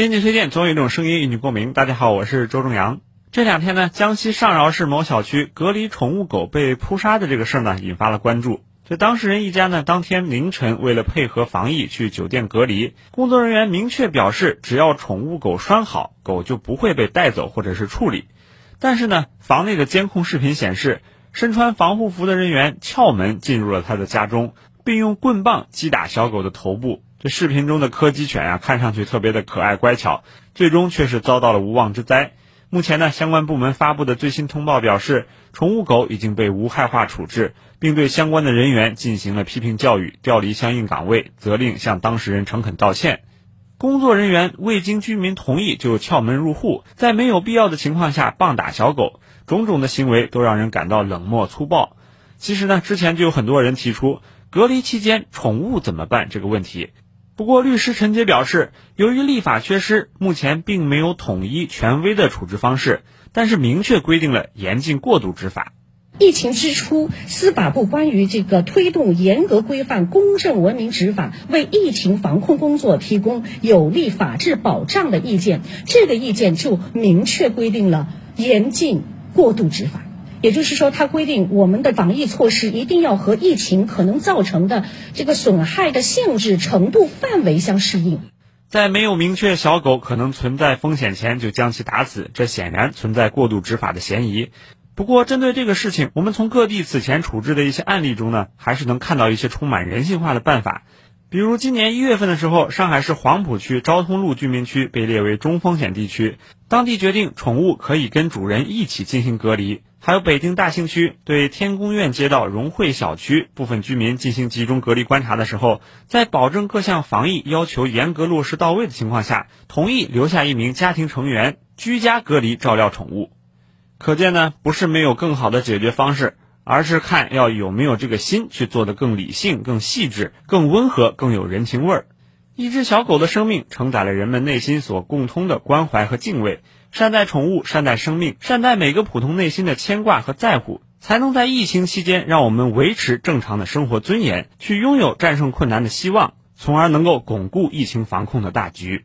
编辑推荐，总有一种声音引起共鸣。大家好，我是周正阳。这两天呢，江西上饶市某小区隔离宠物狗被扑杀的这个事儿呢，引发了关注。这当事人一家呢，当天凌晨为了配合防疫去酒店隔离，工作人员明确表示，只要宠物狗拴好，狗就不会被带走或者是处理。但是呢，房内的监控视频显示，身穿防护服的人员撬门进入了他的家中，并用棍棒击打小狗的头部。这视频中的柯基犬啊，看上去特别的可爱乖巧，最终却是遭到了无妄之灾。目前呢，相关部门发布的最新通报表示，宠物狗已经被无害化处置，并对相关的人员进行了批评教育，调离相应岗位，责令向当事人诚恳道歉。工作人员未经居民同意就撬门入户，在没有必要的情况下棒打小狗，种种的行为都让人感到冷漠粗暴。其实呢，之前就有很多人提出隔离期间宠物怎么办这个问题。不过，律师陈杰表示，由于立法缺失，目前并没有统一权威的处置方式，但是明确规定了严禁过度执法。疫情之初，司法部关于这个推动严格规范、公正文明执法，为疫情防控工作提供有力法治保障的意见，这个意见就明确规定了严禁过度执法。也就是说，它规定我们的防疫措施一定要和疫情可能造成的这个损害的性质、程度、范围相适应。在没有明确小狗可能存在风险前就将其打死，这显然存在过度执法的嫌疑。不过，针对这个事情，我们从各地此前处置的一些案例中呢，还是能看到一些充满人性化的办法。比如今年一月份的时候，上海市黄浦区昭通路居民区被列为中风险地区，当地决定宠物可以跟主人一起进行隔离。还有北京大兴区对天宫苑街道融汇小区部分居民进行集中隔离观察的时候，在保证各项防疫要求严格落实到位的情况下，同意留下一名家庭成员居家隔离照料宠物。可见呢，不是没有更好的解决方式，而是看要有没有这个心去做的更理性、更细致、更温和、更有人情味儿。一只小狗的生命承载了人们内心所共通的关怀和敬畏。善待宠物，善待生命，善待每个普通内心的牵挂和在乎，才能在疫情期间让我们维持正常的生活尊严，去拥有战胜困难的希望，从而能够巩固疫情防控的大局。